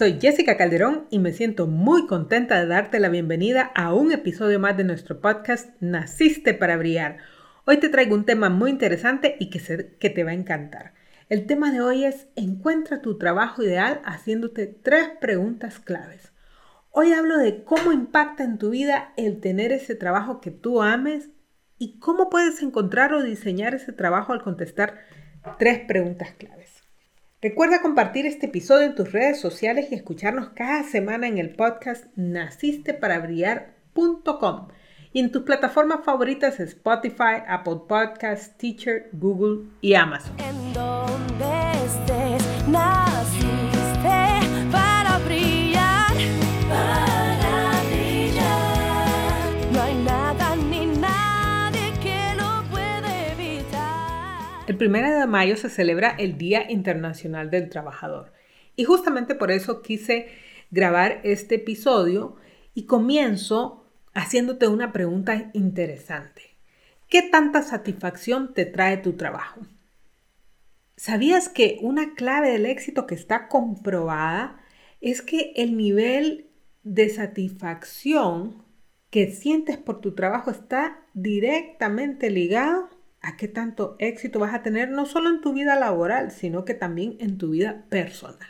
Soy Jessica Calderón y me siento muy contenta de darte la bienvenida a un episodio más de nuestro podcast Naciste para Brillar. Hoy te traigo un tema muy interesante y que que te va a encantar. El tema de hoy es Encuentra tu trabajo ideal haciéndote tres preguntas claves. Hoy hablo de cómo impacta en tu vida el tener ese trabajo que tú ames y cómo puedes encontrar o diseñar ese trabajo al contestar tres preguntas claves. Recuerda compartir este episodio en tus redes sociales y escucharnos cada semana en el podcast nacisteparabrillar.com y en tus plataformas favoritas Spotify, Apple Podcasts, Teacher, Google y Amazon. 1 de mayo se celebra el Día Internacional del Trabajador y justamente por eso quise grabar este episodio y comienzo haciéndote una pregunta interesante. ¿Qué tanta satisfacción te trae tu trabajo? ¿Sabías que una clave del éxito que está comprobada es que el nivel de satisfacción que sientes por tu trabajo está directamente ligado a qué tanto éxito vas a tener no solo en tu vida laboral, sino que también en tu vida personal?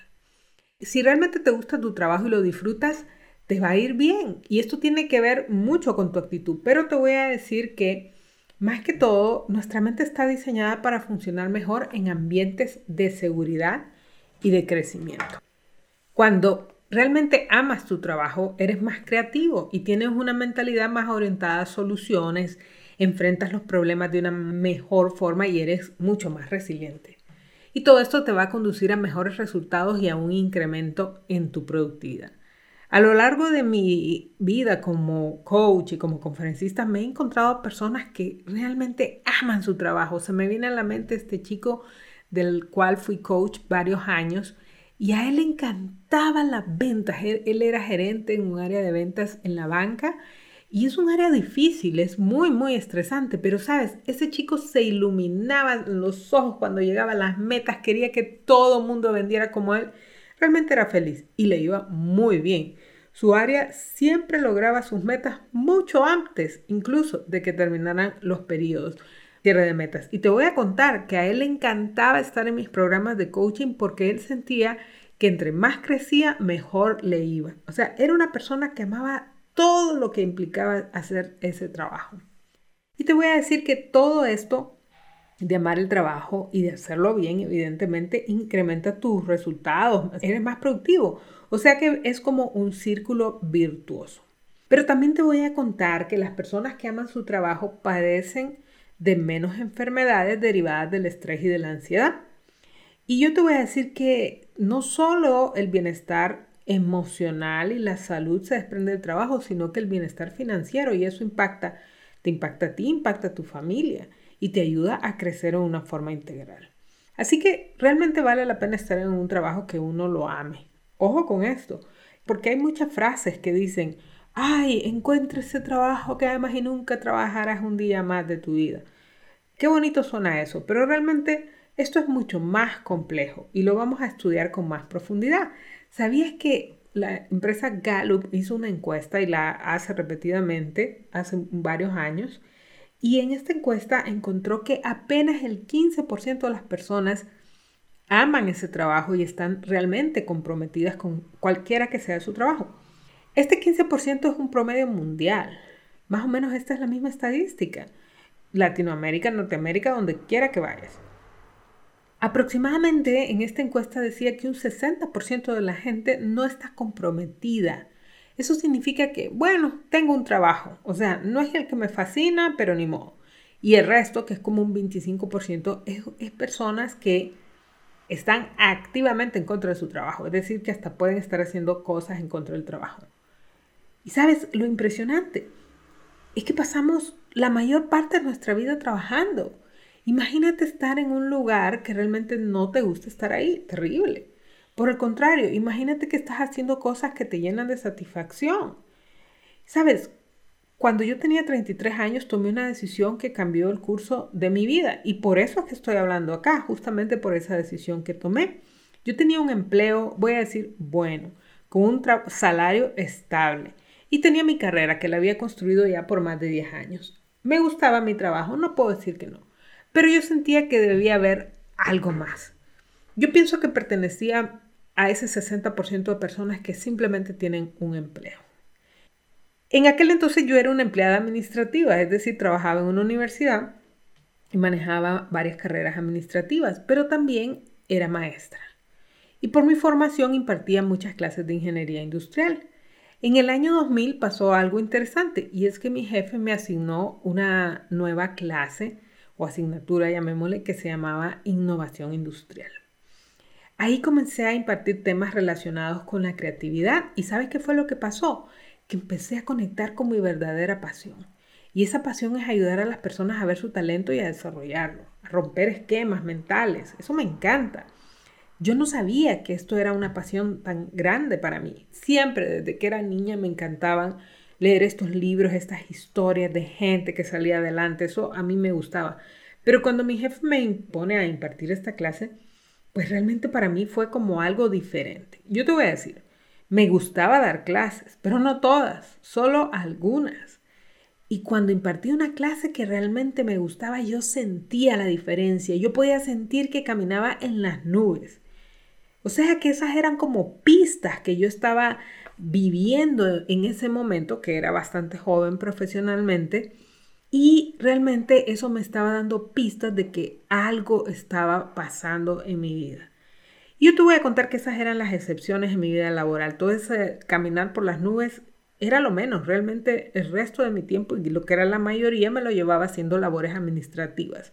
Si realmente te gusta tu trabajo y lo disfrutas, te va a ir bien. Y esto tiene que ver mucho con tu actitud. Pero te voy a decir que, más que todo, nuestra mente está diseñada para funcionar mejor en ambientes de seguridad y de crecimiento. Cuando realmente amas tu trabajo, eres más creativo y tienes una mentalidad más orientada a soluciones, enfrentas los problemas de una mejor forma y eres mucho más resiliente. Y todo esto te va a conducir a mejores resultados y a un incremento en tu productividad. A lo largo de mi vida como coach y como conferencista me he encontrado personas que realmente aman su trabajo. Se me viene a la mente este chico del cual fui coach varios años y a él le encantaban las ventas. Él, él era gerente en un área de ventas en la banca y es un área difícil, es muy, muy estresante, pero sabes, ese chico se iluminaba los ojos cuando llegaba a las metas, quería que todo mundo vendiera como él Realmente era feliz y le iba muy bien. Su área siempre lograba sus metas mucho antes, incluso de que terminaran los periodos cierre de metas. Y te voy a contar que a él le encantaba estar en mis programas de coaching porque él sentía que entre más crecía, mejor le iba. O sea, era una persona que amaba todo lo que implicaba hacer ese trabajo. Y te voy a decir que todo esto de amar el trabajo y de hacerlo bien, evidentemente incrementa tus resultados, eres más productivo. O sea que es como un círculo virtuoso. Pero también te voy a contar que las personas que aman su trabajo padecen de menos enfermedades derivadas del estrés y de la ansiedad. Y yo te voy a decir que no solo el bienestar emocional y la salud se desprende del trabajo, sino que el bienestar financiero y eso impacta, te impacta a ti, impacta a tu familia y te ayuda a crecer en una forma integral. Así que realmente vale la pena estar en un trabajo que uno lo ame. Ojo con esto, porque hay muchas frases que dicen, ay, encuentra ese trabajo que además y nunca trabajarás un día más de tu vida. Qué bonito suena eso, pero realmente esto es mucho más complejo y lo vamos a estudiar con más profundidad. ¿Sabías que la empresa Gallup hizo una encuesta y la hace repetidamente hace varios años? Y en esta encuesta encontró que apenas el 15% de las personas aman ese trabajo y están realmente comprometidas con cualquiera que sea su trabajo. Este 15% es un promedio mundial. Más o menos esta es la misma estadística. Latinoamérica, Norteamérica, donde quiera que vayas. Aproximadamente en esta encuesta decía que un 60% de la gente no está comprometida eso significa que, bueno, tengo un trabajo, o sea, no es el que me fascina, pero ni modo. Y el resto, que es como un 25%, es, es personas que están activamente en contra de su trabajo, es decir, que hasta pueden estar haciendo cosas en contra del trabajo. Y sabes, lo impresionante es que pasamos la mayor parte de nuestra vida trabajando. Imagínate estar en un lugar que realmente no te gusta estar ahí, terrible. Por el contrario, imagínate que estás haciendo cosas que te llenan de satisfacción. Sabes, cuando yo tenía 33 años tomé una decisión que cambió el curso de mi vida y por eso es que estoy hablando acá, justamente por esa decisión que tomé. Yo tenía un empleo, voy a decir, bueno, con un salario estable y tenía mi carrera que la había construido ya por más de 10 años. Me gustaba mi trabajo, no puedo decir que no, pero yo sentía que debía haber algo más. Yo pienso que pertenecía a ese 60% de personas que simplemente tienen un empleo. En aquel entonces yo era una empleada administrativa, es decir, trabajaba en una universidad y manejaba varias carreras administrativas, pero también era maestra. Y por mi formación impartía muchas clases de ingeniería industrial. En el año 2000 pasó algo interesante y es que mi jefe me asignó una nueva clase o asignatura, llamémosle, que se llamaba innovación industrial. Ahí comencé a impartir temas relacionados con la creatividad y ¿sabes qué fue lo que pasó? que empecé a conectar con mi verdadera pasión. Y esa pasión es ayudar a las personas a ver su talento y a desarrollarlo, a romper esquemas mentales. Eso me encanta. Yo no sabía que esto era una pasión tan grande para mí. Siempre, desde que era niña, me encantaban leer estos libros, estas historias de gente que salía adelante. Eso a mí me gustaba. Pero cuando mi jefe me impone a impartir esta clase, pues realmente para mí fue como algo diferente. Yo te voy a decir, me gustaba dar clases, pero no todas, solo algunas. Y cuando impartí una clase que realmente me gustaba, yo sentía la diferencia. Yo podía sentir que caminaba en las nubes. O sea que esas eran como pistas que yo estaba viviendo en ese momento, que era bastante joven profesionalmente, y realmente eso me estaba dando pistas de que algo estaba pasando en mi vida. Yo te voy a contar que esas eran las excepciones en mi vida laboral. Todo ese caminar por las nubes era lo menos. Realmente el resto de mi tiempo y lo que era la mayoría me lo llevaba haciendo labores administrativas,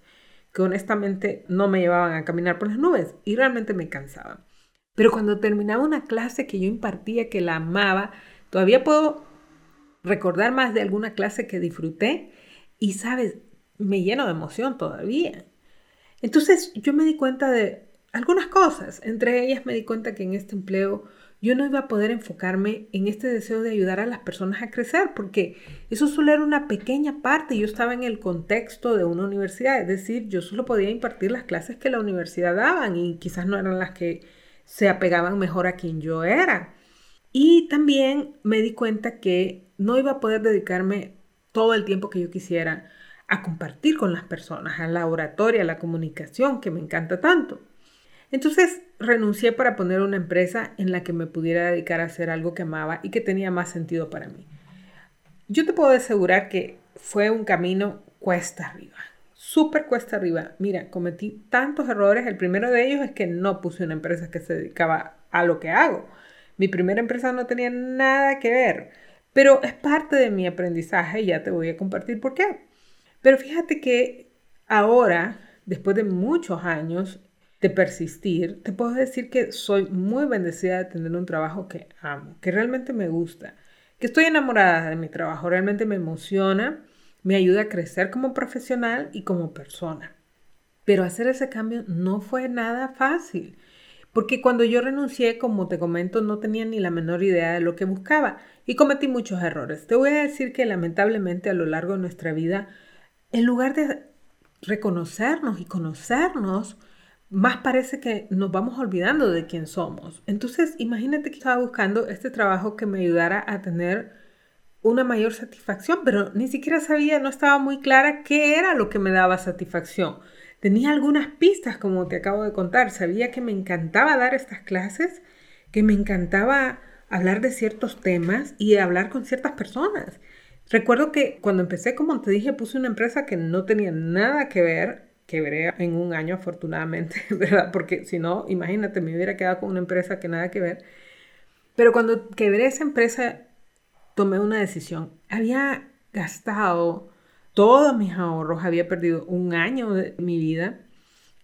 que honestamente no me llevaban a caminar por las nubes y realmente me cansaban. Pero cuando terminaba una clase que yo impartía, que la amaba, todavía puedo recordar más de alguna clase que disfruté y, sabes, me lleno de emoción todavía. Entonces yo me di cuenta de, algunas cosas. Entre ellas me di cuenta que en este empleo yo no iba a poder enfocarme en este deseo de ayudar a las personas a crecer, porque eso solo era una pequeña parte. Yo estaba en el contexto de una universidad, es decir, yo solo podía impartir las clases que la universidad daban y quizás no eran las que se apegaban mejor a quien yo era. Y también me di cuenta que no iba a poder dedicarme todo el tiempo que yo quisiera a compartir con las personas, a la oratoria, a la comunicación, que me encanta tanto. Entonces renuncié para poner una empresa en la que me pudiera dedicar a hacer algo que amaba y que tenía más sentido para mí. Yo te puedo asegurar que fue un camino cuesta arriba, súper cuesta arriba. Mira, cometí tantos errores. El primero de ellos es que no puse una empresa que se dedicaba a lo que hago. Mi primera empresa no tenía nada que ver, pero es parte de mi aprendizaje y ya te voy a compartir por qué. Pero fíjate que ahora, después de muchos años, de persistir, te puedo decir que soy muy bendecida de tener un trabajo que amo, que realmente me gusta, que estoy enamorada de mi trabajo, realmente me emociona, me ayuda a crecer como profesional y como persona. Pero hacer ese cambio no fue nada fácil, porque cuando yo renuncié, como te comento, no tenía ni la menor idea de lo que buscaba y cometí muchos errores. Te voy a decir que lamentablemente a lo largo de nuestra vida, en lugar de reconocernos y conocernos, más parece que nos vamos olvidando de quién somos. Entonces, imagínate que estaba buscando este trabajo que me ayudara a tener una mayor satisfacción, pero ni siquiera sabía, no estaba muy clara qué era lo que me daba satisfacción. Tenía algunas pistas, como te acabo de contar. Sabía que me encantaba dar estas clases, que me encantaba hablar de ciertos temas y hablar con ciertas personas. Recuerdo que cuando empecé, como te dije, puse una empresa que no tenía nada que ver quebré en un año afortunadamente, ¿verdad? Porque si no, imagínate, me hubiera quedado con una empresa que nada que ver. Pero cuando quebré esa empresa, tomé una decisión. Había gastado todos mis ahorros, había perdido un año de mi vida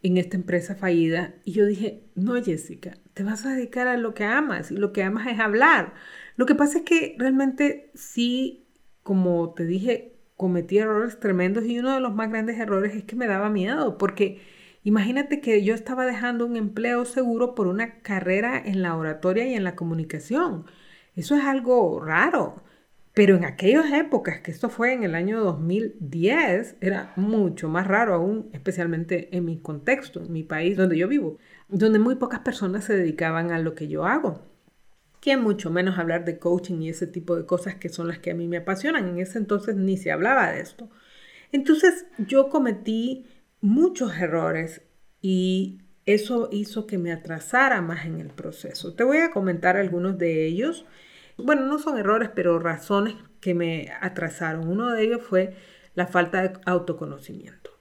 en esta empresa fallida y yo dije, no Jessica, te vas a dedicar a lo que amas y lo que amas es hablar. Lo que pasa es que realmente sí, como te dije, cometí errores tremendos y uno de los más grandes errores es que me daba miedo porque imagínate que yo estaba dejando un empleo seguro por una carrera en la oratoria y en la comunicación. Eso es algo raro. Pero en aquellas épocas, que esto fue en el año 2010, era mucho más raro aún, especialmente en mi contexto, mi país donde yo vivo, donde muy pocas personas se dedicaban a lo que yo hago. Que mucho menos hablar de coaching y ese tipo de cosas que son las que a mí me apasionan. En ese entonces ni se hablaba de esto. Entonces yo cometí muchos errores y eso hizo que me atrasara más en el proceso. Te voy a comentar algunos de ellos bueno, no son errores, pero razones que me atrasaron. Uno de ellos fue la falta de autoconocimiento.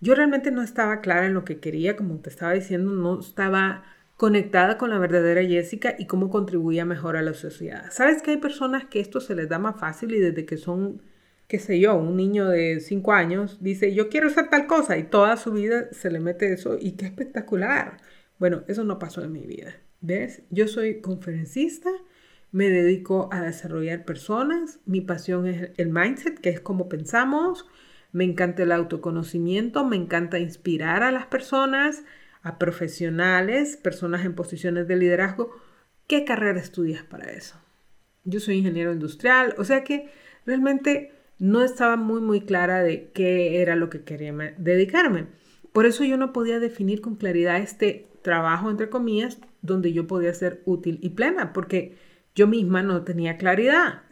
Yo realmente no estaba clara en lo que quería, como te estaba diciendo, no estaba conectada con la verdadera Jessica y cómo contribuía mejor a la sociedad. Sabes que hay personas que esto se les da más fácil y desde que son, qué sé yo, un niño de 5 años dice, yo quiero hacer tal cosa y toda su vida se le mete eso y qué espectacular. Bueno, eso no pasó en mi vida. ¿Ves? Yo soy conferencista me dedico a desarrollar personas, mi pasión es el mindset, que es como pensamos, me encanta el autoconocimiento, me encanta inspirar a las personas, a profesionales, personas en posiciones de liderazgo. ¿Qué carrera estudias para eso? Yo soy ingeniero industrial, o sea que realmente no estaba muy muy clara de qué era lo que quería dedicarme. Por eso yo no podía definir con claridad este trabajo, entre comillas, donde yo podía ser útil y plena, porque yo misma no tenía claridad.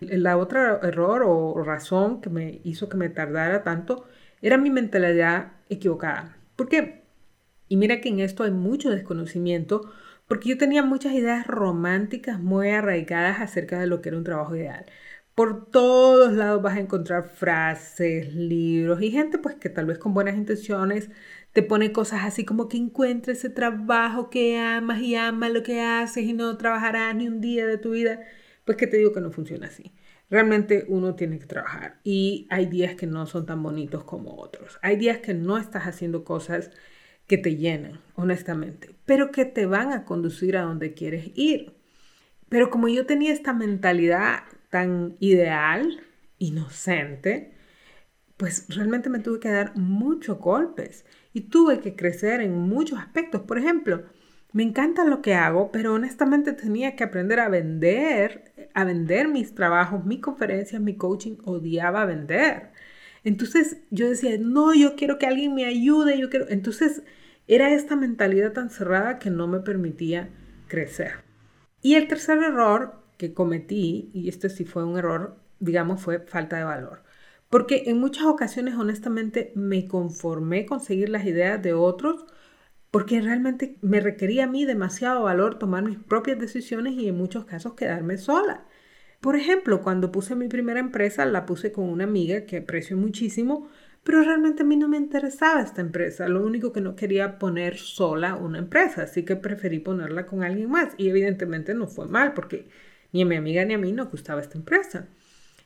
La otra error o razón que me hizo que me tardara tanto era mi mentalidad equivocada. ¿Por qué? Y mira que en esto hay mucho desconocimiento porque yo tenía muchas ideas románticas muy arraigadas acerca de lo que era un trabajo ideal. Por todos lados vas a encontrar frases, libros y gente pues que tal vez con buenas intenciones te pone cosas así como que encuentres ese trabajo que amas y amas lo que haces y no trabajarás ni un día de tu vida, pues que te digo que no funciona así. Realmente uno tiene que trabajar y hay días que no son tan bonitos como otros. Hay días que no estás haciendo cosas que te llenan, honestamente, pero que te van a conducir a donde quieres ir. Pero como yo tenía esta mentalidad tan ideal, inocente, pues realmente me tuve que dar muchos golpes y tuve que crecer en muchos aspectos. Por ejemplo, me encanta lo que hago, pero honestamente tenía que aprender a vender, a vender mis trabajos, mis conferencias, mi coaching, odiaba vender. Entonces yo decía, no, yo quiero que alguien me ayude, yo quiero... Entonces era esta mentalidad tan cerrada que no me permitía crecer. Y el tercer error que cometí, y este sí fue un error, digamos, fue falta de valor. Porque en muchas ocasiones, honestamente, me conformé con seguir las ideas de otros porque realmente me requería a mí demasiado valor tomar mis propias decisiones y en muchos casos quedarme sola. Por ejemplo, cuando puse mi primera empresa, la puse con una amiga que aprecio muchísimo, pero realmente a mí no me interesaba esta empresa. Lo único que no quería poner sola una empresa, así que preferí ponerla con alguien más. Y evidentemente no fue mal, porque ni a mi amiga ni a mí nos gustaba esta empresa.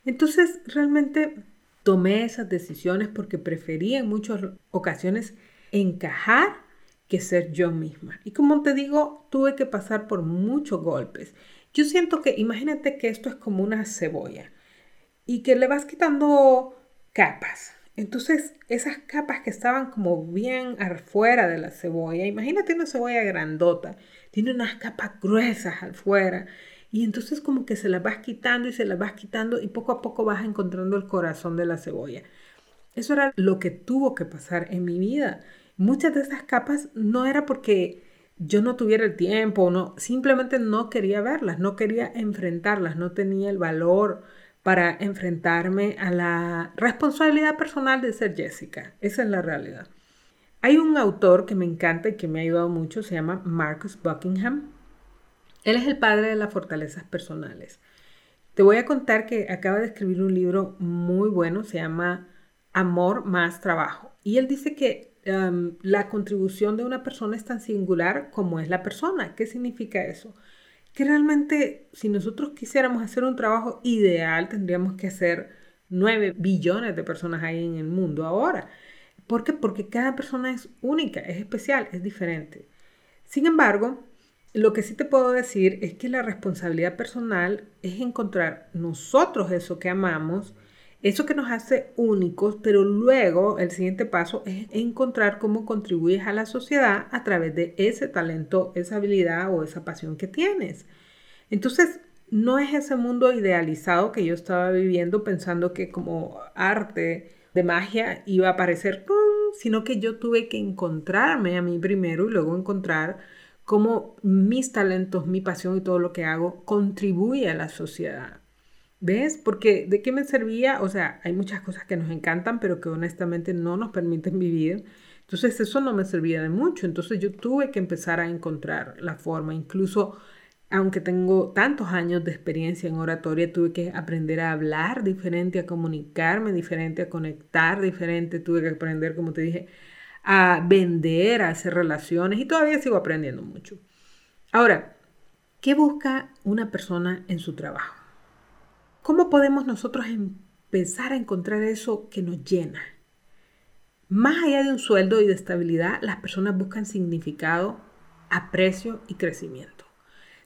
Entonces, realmente tomé esas decisiones porque prefería en muchas ocasiones encajar que ser yo misma. Y como te digo, tuve que pasar por muchos golpes. Yo siento que, imagínate que esto es como una cebolla y que le vas quitando capas. Entonces, esas capas que estaban como bien afuera de la cebolla, imagínate una cebolla grandota, tiene unas capas gruesas afuera y entonces como que se las vas quitando y se las vas quitando y poco a poco vas encontrando el corazón de la cebolla. Eso era lo que tuvo que pasar en mi vida. Muchas de esas capas no era porque yo no tuviera el tiempo, no, simplemente no quería verlas, no quería enfrentarlas, no tenía el valor para enfrentarme a la responsabilidad personal de ser Jessica. Esa es la realidad. Hay un autor que me encanta y que me ha ayudado mucho, se llama Marcus Buckingham. Él es el padre de las fortalezas personales. Te voy a contar que acaba de escribir un libro muy bueno, se llama Amor más Trabajo. Y él dice que um, la contribución de una persona es tan singular como es la persona. ¿Qué significa eso? Que realmente si nosotros quisiéramos hacer un trabajo ideal, tendríamos que hacer 9 billones de personas hay en el mundo ahora. ¿Por qué? Porque cada persona es única, es especial, es diferente. Sin embargo, lo que sí te puedo decir es que la responsabilidad personal es encontrar nosotros eso que amamos, eso que nos hace únicos, pero luego el siguiente paso es encontrar cómo contribuyes a la sociedad a través de ese talento, esa habilidad o esa pasión que tienes. Entonces, no es ese mundo idealizado que yo estaba viviendo pensando que como arte de magia iba a aparecer, sino que yo tuve que encontrarme a mí primero y luego encontrar cómo mis talentos, mi pasión y todo lo que hago contribuye a la sociedad. ¿Ves? Porque de qué me servía, o sea, hay muchas cosas que nos encantan, pero que honestamente no nos permiten vivir. Entonces eso no me servía de mucho. Entonces yo tuve que empezar a encontrar la forma, incluso aunque tengo tantos años de experiencia en oratoria, tuve que aprender a hablar diferente, a comunicarme diferente, a conectar diferente, tuve que aprender, como te dije, a vender, a hacer relaciones y todavía sigo aprendiendo mucho. Ahora, ¿qué busca una persona en su trabajo? ¿Cómo podemos nosotros empezar a encontrar eso que nos llena? Más allá de un sueldo y de estabilidad, las personas buscan significado, aprecio y crecimiento.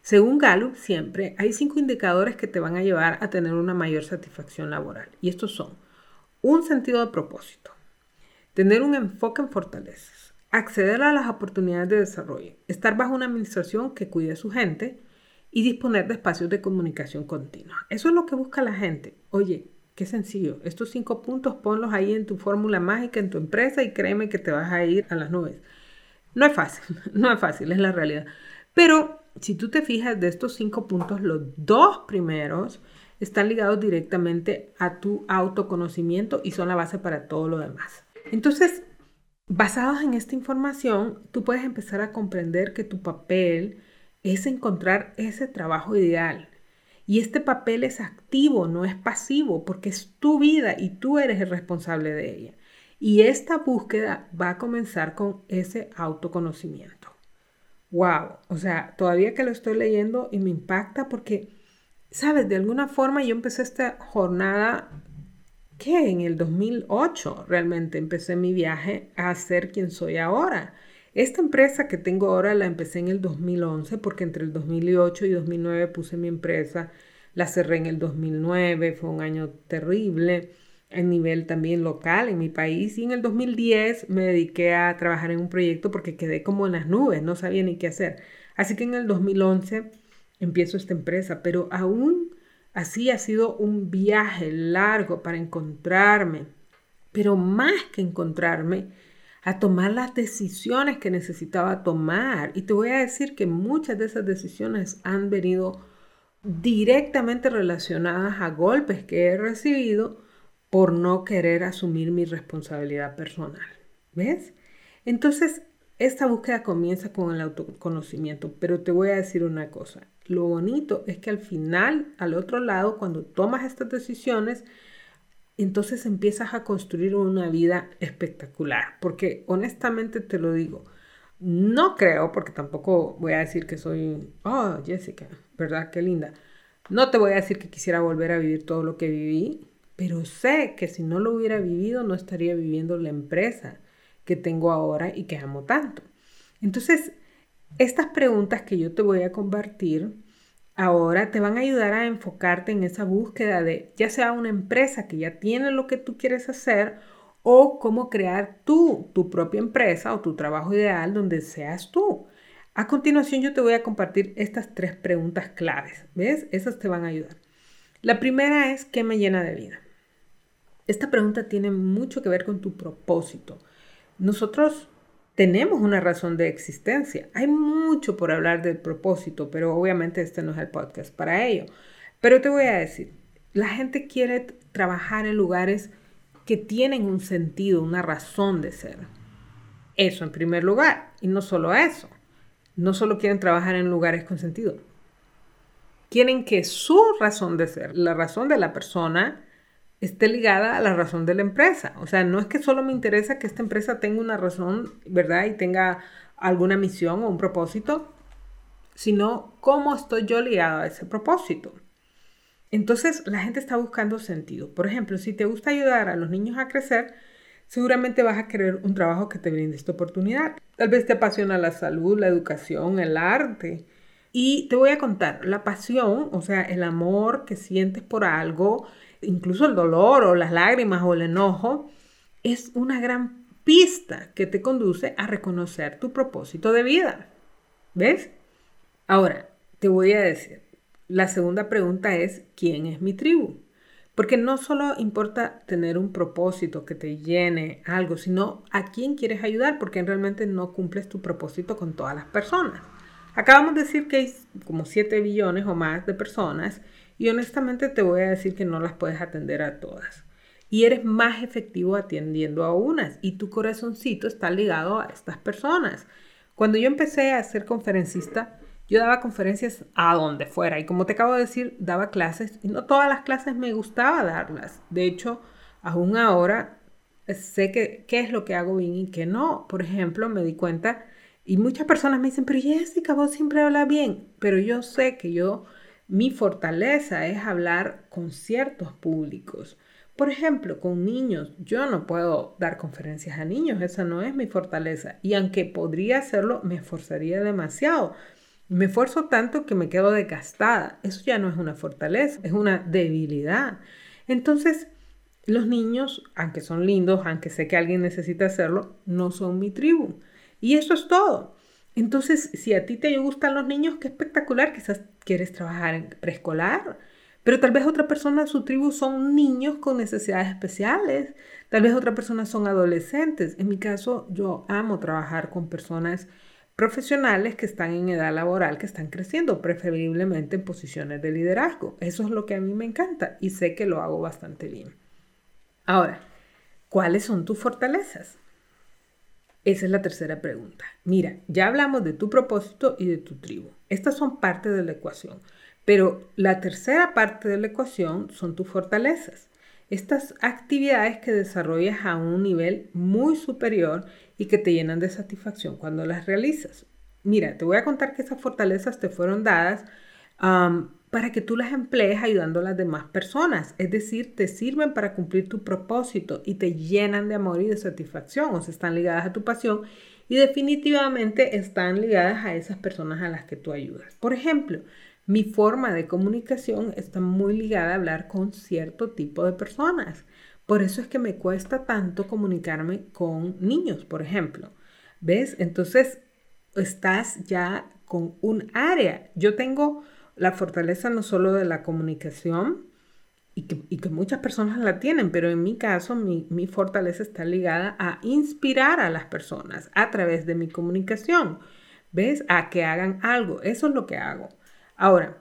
Según Gallup, siempre hay cinco indicadores que te van a llevar a tener una mayor satisfacción laboral. Y estos son un sentido de propósito, tener un enfoque en fortalezas, acceder a las oportunidades de desarrollo, estar bajo una administración que cuide a su gente y disponer de espacios de comunicación continua. Eso es lo que busca la gente. Oye, qué sencillo. Estos cinco puntos ponlos ahí en tu fórmula mágica, en tu empresa y créeme que te vas a ir a las nubes. No es fácil, no es fácil, es la realidad. Pero si tú te fijas de estos cinco puntos, los dos primeros están ligados directamente a tu autoconocimiento y son la base para todo lo demás. Entonces, basados en esta información, tú puedes empezar a comprender que tu papel es encontrar ese trabajo ideal. Y este papel es activo, no es pasivo, porque es tu vida y tú eres el responsable de ella. Y esta búsqueda va a comenzar con ese autoconocimiento wow, o sea, todavía que lo estoy leyendo y me impacta porque, sabes, de alguna forma yo empecé esta jornada que en el 2008 realmente empecé mi viaje a ser quien soy ahora. Esta empresa que tengo ahora la empecé en el 2011 porque entre el 2008 y 2009 puse mi empresa, la cerré en el 2009, fue un año terrible a nivel también local en mi país y en el 2010 me dediqué a trabajar en un proyecto porque quedé como en las nubes, no sabía ni qué hacer. Así que en el 2011 empiezo esta empresa, pero aún así ha sido un viaje largo para encontrarme, pero más que encontrarme, a tomar las decisiones que necesitaba tomar. Y te voy a decir que muchas de esas decisiones han venido directamente relacionadas a golpes que he recibido por no querer asumir mi responsabilidad personal. ¿Ves? Entonces, esta búsqueda comienza con el autoconocimiento, pero te voy a decir una cosa. Lo bonito es que al final, al otro lado, cuando tomas estas decisiones, entonces empiezas a construir una vida espectacular. Porque honestamente te lo digo, no creo, porque tampoco voy a decir que soy, oh, Jessica, ¿verdad? Qué linda. No te voy a decir que quisiera volver a vivir todo lo que viví, pero sé que si no lo hubiera vivido no estaría viviendo la empresa que tengo ahora y que amo tanto. Entonces, estas preguntas que yo te voy a compartir ahora te van a ayudar a enfocarte en esa búsqueda de ya sea una empresa que ya tiene lo que tú quieres hacer o cómo crear tú tu propia empresa o tu trabajo ideal donde seas tú. A continuación yo te voy a compartir estas tres preguntas claves, ¿ves? Esas te van a ayudar. La primera es, ¿qué me llena de vida? Esta pregunta tiene mucho que ver con tu propósito. Nosotros tenemos una razón de existencia. Hay mucho por hablar del propósito, pero obviamente este no es el podcast para ello. Pero te voy a decir, la gente quiere trabajar en lugares que tienen un sentido, una razón de ser. Eso en primer lugar. Y no solo eso. No solo quieren trabajar en lugares con sentido. Quieren que su razón de ser, la razón de la persona, esté ligada a la razón de la empresa. O sea, no es que solo me interesa que esta empresa tenga una razón, ¿verdad? Y tenga alguna misión o un propósito, sino cómo estoy yo ligado a ese propósito. Entonces la gente está buscando sentido. Por ejemplo, si te gusta ayudar a los niños a crecer, seguramente vas a querer un trabajo que te brinde esta oportunidad. Tal vez te apasiona la salud, la educación, el arte. Y te voy a contar, la pasión, o sea, el amor que sientes por algo, incluso el dolor o las lágrimas o el enojo, es una gran pista que te conduce a reconocer tu propósito de vida. ¿Ves? Ahora, te voy a decir, la segunda pregunta es, ¿quién es mi tribu? Porque no solo importa tener un propósito que te llene algo, sino a quién quieres ayudar, porque realmente no cumples tu propósito con todas las personas. Acabamos de decir que hay como 7 billones o más de personas y honestamente te voy a decir que no las puedes atender a todas. Y eres más efectivo atendiendo a unas y tu corazoncito está ligado a estas personas. Cuando yo empecé a ser conferencista, yo daba conferencias a donde fuera y como te acabo de decir, daba clases y no todas las clases me gustaba darlas. De hecho, aún ahora sé que, qué es lo que hago bien y qué no. Por ejemplo, me di cuenta y muchas personas me dicen, pero Jessica, vos siempre hablas bien. Pero yo sé que yo, mi fortaleza es hablar con ciertos públicos. Por ejemplo, con niños, yo no puedo dar conferencias a niños, esa no es mi fortaleza. Y aunque podría hacerlo, me esforzaría demasiado. Me esfuerzo tanto que me quedo desgastada. Eso ya no es una fortaleza, es una debilidad. Entonces, los niños, aunque son lindos, aunque sé que alguien necesita hacerlo, no son mi tribu. Y eso es todo. Entonces, si a ti te gustan los niños, qué espectacular, quizás quieres trabajar en preescolar, pero tal vez otra persona, su tribu son niños con necesidades especiales, tal vez otra persona son adolescentes. En mi caso, yo amo trabajar con personas profesionales que están en edad laboral, que están creciendo, preferiblemente en posiciones de liderazgo. Eso es lo que a mí me encanta y sé que lo hago bastante bien. Ahora, ¿cuáles son tus fortalezas? Esa es la tercera pregunta. Mira, ya hablamos de tu propósito y de tu tribu. Estas son parte de la ecuación, pero la tercera parte de la ecuación son tus fortalezas. Estas actividades que desarrollas a un nivel muy superior y que te llenan de satisfacción cuando las realizas. Mira, te voy a contar que esas fortalezas te fueron dadas para que tú las emplees ayudando a las demás personas. Es decir, te sirven para cumplir tu propósito y te llenan de amor y de satisfacción. O sea, están ligadas a tu pasión y definitivamente están ligadas a esas personas a las que tú ayudas. Por ejemplo, mi forma de comunicación está muy ligada a hablar con cierto tipo de personas. Por eso es que me cuesta tanto comunicarme con niños, por ejemplo. ¿Ves? Entonces, estás ya con un área. Yo tengo la fortaleza no solo de la comunicación, y que, muchas personas la tienen, pero en mi caso mi, mi, fortaleza está ligada a inspirar a las personas a través de mi comunicación, ¿ves? A que hagan algo, eso es lo que hago. Ahora,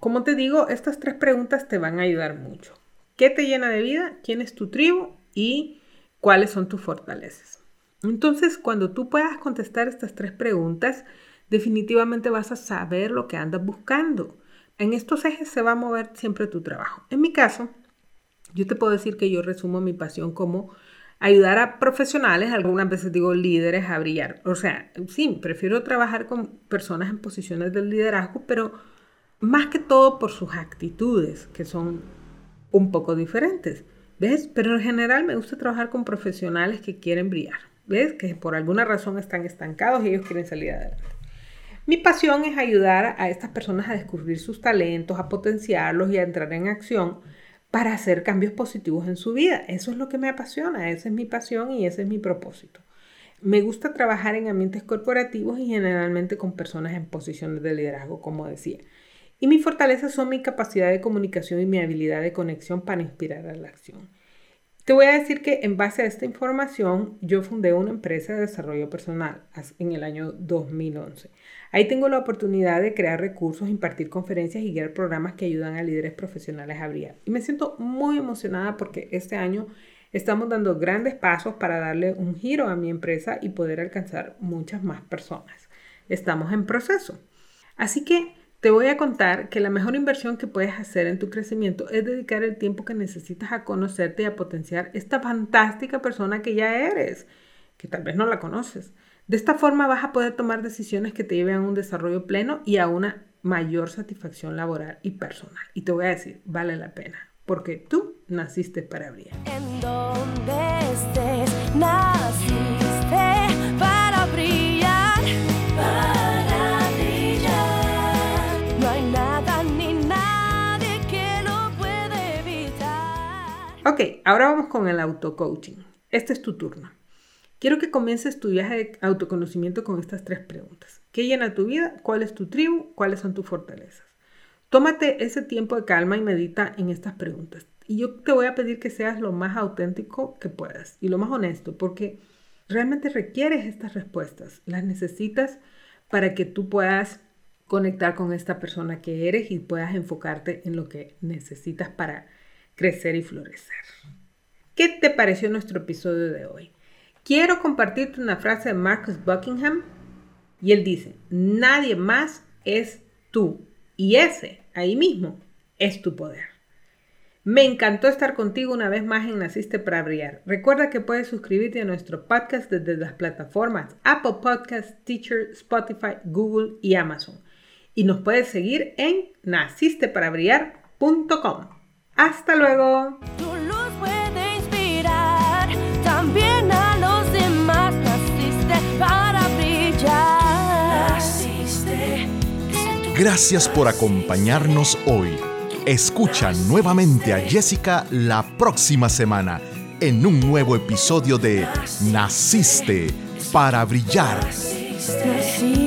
como te digo, estas tres preguntas te van a ayudar mucho. ¿Qué te llena de vida? ¿Quién es tu tribu? ¿Y cuáles son tus fortalezas? Entonces, cuando tú puedas contestar estas tres preguntas, definitivamente vas a saber lo que andas buscando. En estos ejes se va a mover siempre tu trabajo. En mi caso, yo te puedo decir que yo resumo mi pasión como ayudar a profesionales, algunas veces digo líderes, a brillar. O sea, sí, prefiero trabajar con personas en posiciones de liderazgo, pero más que todo por sus actitudes, que son un poco diferentes. ¿Ves? Pero en general me gusta trabajar con profesionales que quieren brillar. ¿Ves? Que por alguna razón están estancados y ellos quieren salir adelante. Mi pasión es ayudar a estas personas a descubrir sus talentos, a potenciarlos y a entrar en acción para hacer cambios positivos en su vida. Eso es lo que me apasiona, esa es mi pasión y ese es mi propósito. Me gusta trabajar en ambientes corporativos y generalmente con personas en posiciones de liderazgo, como decía. Y mis fortalezas son mi capacidad de comunicación y mi habilidad de conexión para inspirar a la acción. Te voy a decir que en base a esta información yo fundé una empresa de desarrollo personal en el año 2011. Ahí tengo la oportunidad de crear recursos, impartir conferencias y guiar programas que ayudan a líderes profesionales a brillar. Y me siento muy emocionada porque este año estamos dando grandes pasos para darle un giro a mi empresa y poder alcanzar muchas más personas. Estamos en proceso. Así que te voy a contar que la mejor inversión que puedes hacer en tu crecimiento es dedicar el tiempo que necesitas a conocerte y a potenciar esta fantástica persona que ya eres, que tal vez no la conoces. De esta forma vas a poder tomar decisiones que te lleven a un desarrollo pleno y a una mayor satisfacción laboral y personal. Y te voy a decir, vale la pena, porque tú naciste para brillar. Ok, ahora vamos con el auto-coaching. Este es tu turno. Quiero que comiences tu viaje de autoconocimiento con estas tres preguntas. ¿Qué llena tu vida? ¿Cuál es tu tribu? ¿Cuáles son tus fortalezas? Tómate ese tiempo de calma y medita en estas preguntas. Y yo te voy a pedir que seas lo más auténtico que puedas y lo más honesto, porque realmente requieres estas respuestas. Las necesitas para que tú puedas conectar con esta persona que eres y puedas enfocarte en lo que necesitas para crecer y florecer. ¿Qué te pareció nuestro episodio de hoy? Quiero compartirte una frase de Marcus Buckingham y él dice, nadie más es tú y ese ahí mismo es tu poder. Me encantó estar contigo una vez más en Naciste para Brillar. Recuerda que puedes suscribirte a nuestro podcast desde las plataformas Apple Podcasts, Teacher, Spotify, Google y Amazon. Y nos puedes seguir en nacisteparaBrillar.com. Hasta luego. Tu luz puede inspirar también a los demás. Naciste para brillar. Naciste. Gracias por acompañarnos hoy. Escucha nuevamente a Jessica la próxima semana en un nuevo episodio de Naciste para brillar. Naciste